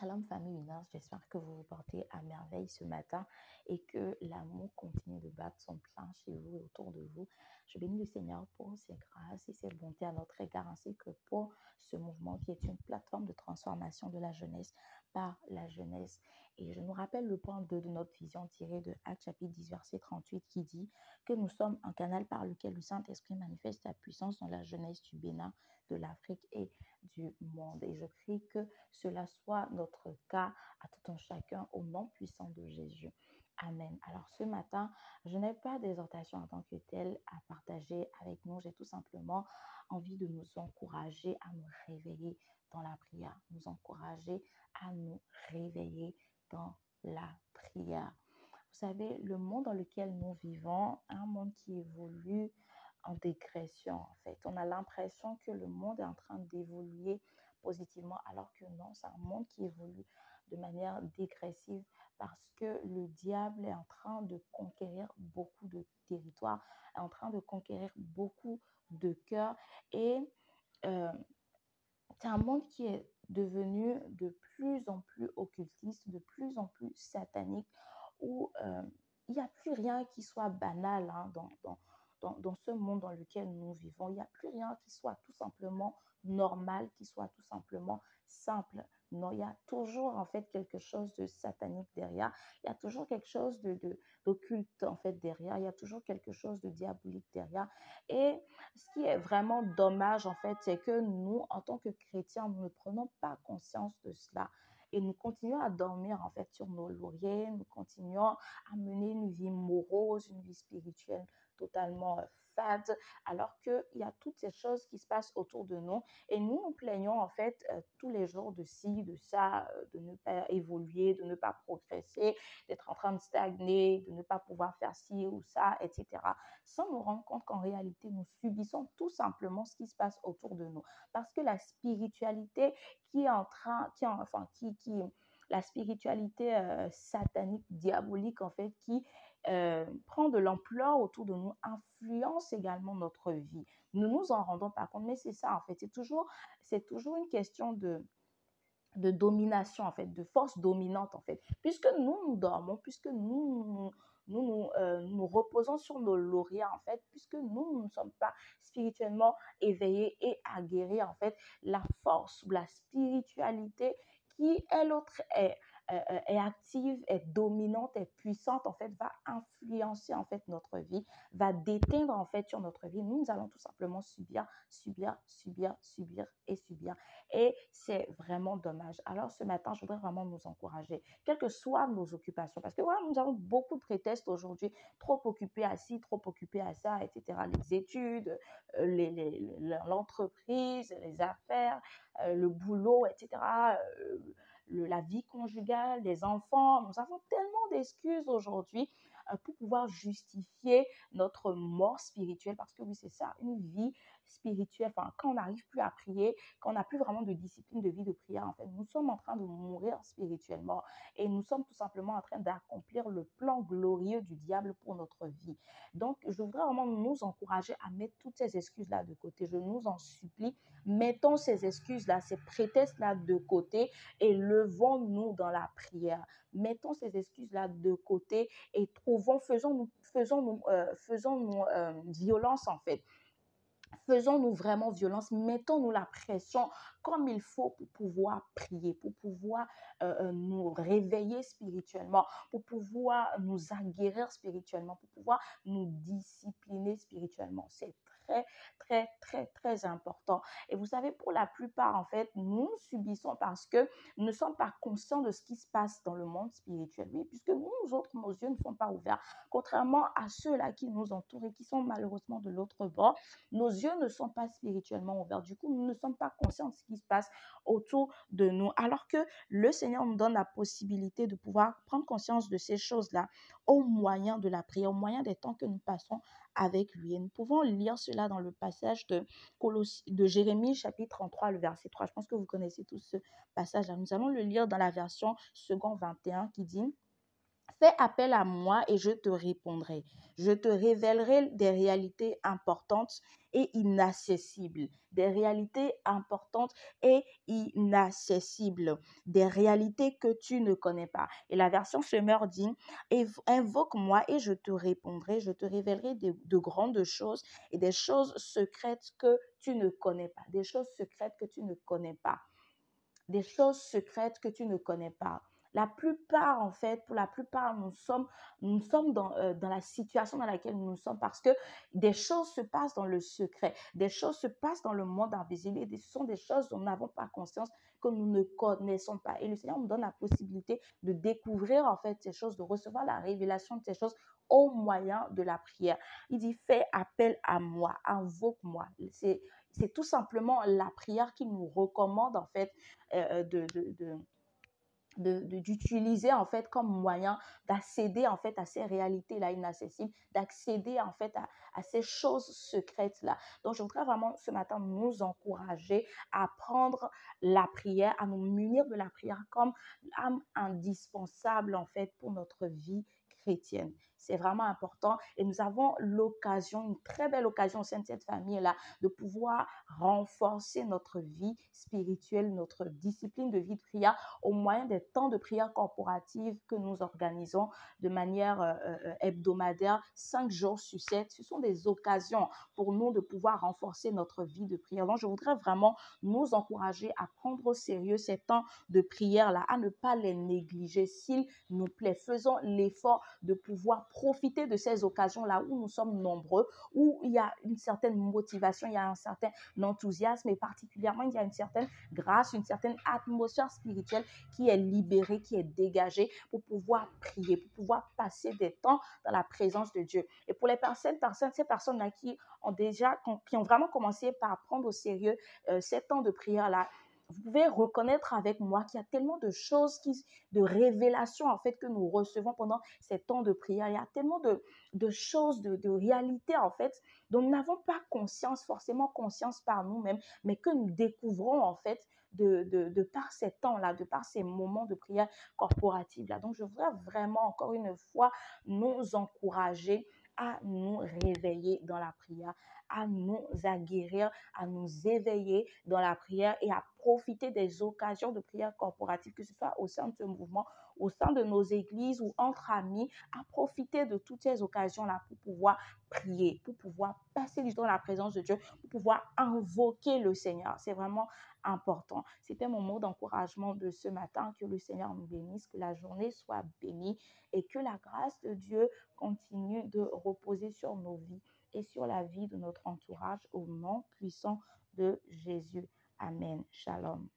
Shalom famille j'espère que vous vous portez à merveille ce matin et que l'amour continue de battre son plein chez vous et autour de vous. Je bénis le Seigneur pour ses grâces et ses bontés à notre égard ainsi que pour ce mouvement qui est une plateforme de transformation de la jeunesse par la jeunesse. Et je nous rappelle le point 2 de notre vision tirée de Actes chapitre 10 verset 38 qui dit que nous sommes un canal par lequel le Saint-Esprit manifeste sa puissance dans la jeunesse du Bénin, de l'Afrique et du monde. Et je prie que cela soit notre cas à tout un chacun au nom puissant de Jésus. Amen. Alors ce matin, je n'ai pas d'exhortation en tant que telle à partager avec nous. J'ai tout simplement envie de nous encourager à nous réveiller dans la prière, nous encourager à nous réveiller dans la prière. Vous savez, le monde dans lequel nous vivons, un monde qui évolue en dégression en fait. On a l'impression que le monde est en train d'évoluer positivement alors que non, c'est un monde qui évolue de manière dégressive parce que le diable est en train de conquérir beaucoup de territoires, est en train de conquérir beaucoup de cœurs et euh, c'est un monde qui est devenu de plus en plus occultiste, de plus en plus satanique, où euh, il n'y a plus rien qui soit banal hein, dans, ce monde dans lequel nous vivons. Il n'y a plus rien qui soit tout simplement normal, qui soit tout simplement simple. Non, il y a toujours en fait quelque chose de satanique derrière. Il y a toujours quelque chose de d'occulte en fait derrière. Il y a toujours quelque chose de diabolique derrière. Et ce qui est vraiment dommage en fait, c'est que nous, en tant que chrétiens, nous ne prenons pas conscience de cela. Et nous continuons à dormir en fait sur nos lauriers, nous continuons à mener une vie morose, une vie spirituelle totalement fade, alors qu'il y a toutes ces choses qui se passent autour de nous. Et nous, nous plaignons en fait euh, tous les jours de ci, de ça, euh, de ne pas évoluer, de ne pas progresser, d'être en train de stagner, de ne pas pouvoir faire ci ou ça, etc. Sans nous rendre compte qu'en réalité, nous subissons tout simplement ce qui se passe autour de nous. Parce que la spiritualité qui est en train, qui, enfin, qui, qui, la spiritualité euh, satanique, diabolique, en fait, qui euh, prend de l'ampleur autour de nous, influence également notre vie. Nous nous en rendons pas compte, mais c'est ça, en fait. C'est toujours, c'est toujours une question de, de domination, en fait, de force dominante, en fait. Puisque nous, nous dormons, puisque nous, nous, nous, euh, reposons sur nos lauriers, en fait, puisque nous, ne sommes pas spirituellement éveillés et aguerris, en fait, la force ou la spiritualité qui, elle autre, est euh, euh, est active, est dominante, est puissante, en fait, va influencer en fait notre vie, va déteindre en fait sur notre vie. Nous, nous allons tout simplement subir, subir, subir, subir et subir. Et c'est vraiment dommage. Alors ce matin, je voudrais vraiment nous encourager, quelles que soient nos occupations, parce que voilà, nous avons beaucoup de prétextes aujourd'hui, trop occupés à ci, trop occupés à ça, etc. Les études, euh, l'entreprise, les, les, affaires, le boulot, etc la vie conjugale, les enfants. Nous avons tellement d'excuses aujourd'hui euh, pour pouvoir justifier notre mort spirituelle, parce que oui, c'est ça, une vie spirituelle, enfin, quand on n'arrive plus à prier, quand on n'a plus vraiment de discipline de vie de prière, en fait, nous sommes en train de mourir spirituellement et nous sommes tout simplement en train d'accomplir le plan glorieux du diable pour notre vie. Donc, je voudrais vraiment nous encourager à mettre toutes ces excuses-là de côté. Je nous en supplie, mettons ces excuses-là, ces prétextes-là de côté et levons-nous dans la prière. Mettons ces excuses-là de côté et trouvons, faisons-nous faisons, euh, faisons euh, violence en fait faisons-nous vraiment violence, mettons-nous la pression comme il faut pour pouvoir prier, pour pouvoir euh, euh, nous réveiller spirituellement, pour pouvoir nous aguerrir spirituellement, pour pouvoir nous discipliner spirituellement. C'est très, très, très, très important. Et vous savez, pour la plupart, en fait, nous subissons parce que nous ne sommes pas conscients de ce qui se passe dans le monde spirituel. Oui, puisque nous, autres, nos yeux ne sont pas ouverts. Contrairement à ceux-là qui nous entourent et qui sont malheureusement de l'autre bord, nos yeux ne sont pas spirituellement ouverts. Du coup, nous ne sommes pas conscients de ce qui se passe autour de nous. Alors que le Seigneur nous donne la possibilité de pouvoir prendre conscience de ces choses-là au moyen de la prière, au moyen des temps que nous passons avec lui. Et nous pouvons lire cela dans le passage de, de Jérémie chapitre 33, le verset 3. Je pense que vous connaissez tous ce passage-là. Nous allons le lire dans la version second 21 qui dit Fais appel à moi et je te répondrai. Je te révélerai des réalités importantes et inaccessibles. Des réalités importantes et inaccessibles. Des réalités que tu ne connais pas. Et la version Semeur dit, invoque-moi et je te répondrai. Je te révélerai de, de grandes choses et des choses secrètes que tu ne connais pas. Des choses secrètes que tu ne connais pas. Des choses secrètes que tu ne connais pas. La plupart, en fait, pour la plupart, nous sommes, nous sommes dans, euh, dans la situation dans laquelle nous sommes parce que des choses se passent dans le secret, des choses se passent dans le monde invisible et ce sont des choses dont nous n'avons pas conscience, que nous ne connaissons pas. Et le Seigneur nous donne la possibilité de découvrir, en fait, ces choses, de recevoir la révélation de ces choses au moyen de la prière. Il dit, fais appel à moi, invoque-moi. C'est, tout simplement la prière qui nous recommande, en fait, euh, de, de, de d'utiliser en fait comme moyen d'accéder en fait à ces réalités là inaccessibles, d'accéder en fait à, ces choses secrètes là. Donc je voudrais vraiment ce matin nous encourager à prendre la prière, à nous munir de la prière comme âme indispensable en fait pour notre vie chrétienne. C'est vraiment important et nous avons l'occasion, une très belle occasion au sein de cette famille-là, de pouvoir renforcer notre vie spirituelle, notre discipline de vie de prière au moyen des temps de prière corporative que nous organisons de manière euh, euh, hebdomadaire, cinq jours sur sept. Ce sont des occasions pour nous de pouvoir renforcer notre vie de prière. Donc, je voudrais vraiment nous encourager à prendre au sérieux ces temps de prière-là, à ne pas les négliger. S'il nous plaît, faisons l'effort de pouvoir profiter de ces occasions-là où nous sommes nombreux, où il y a une certaine motivation, il y a un certain enthousiasme et particulièrement il y a une certaine grâce, une certaine atmosphère spirituelle qui est libérée, qui est dégagée pour pouvoir prier, pour pouvoir passer des temps dans la présence de Dieu. Et pour les personnes, ces personnes-là qui ont déjà, qui ont vraiment commencé par prendre au sérieux euh, ces temps de prière-là, vous pouvez reconnaître avec moi qu'il y a tellement de choses, qui, de révélations en fait que nous recevons pendant ces temps de prière. Il y a tellement de, de choses, de, de réalités en fait dont nous n'avons pas conscience, forcément conscience par nous-mêmes, mais que nous découvrons en fait de, de, de, par ces temps-là, de par ces moments de prière corporative-là. Donc, je voudrais vraiment, encore une fois, nous encourager à nous réveiller dans la prière, à nous aguerrir, à nous éveiller dans la prière et à profiter des occasions de prière corporative, que ce soit au sein de ce mouvement, au sein de nos églises ou entre amis, à profiter de toutes ces occasions-là pour pouvoir prier, pour pouvoir passer du temps dans la présence de Dieu, pour pouvoir invoquer le Seigneur. C'est vraiment important. C'était mon mot d'encouragement de ce matin. Que le Seigneur nous bénisse, que la journée soit bénie et que la grâce de Dieu continue de reposer sur nos vies et sur la vie de notre entourage au nom puissant de Jésus. Amen. Shalom.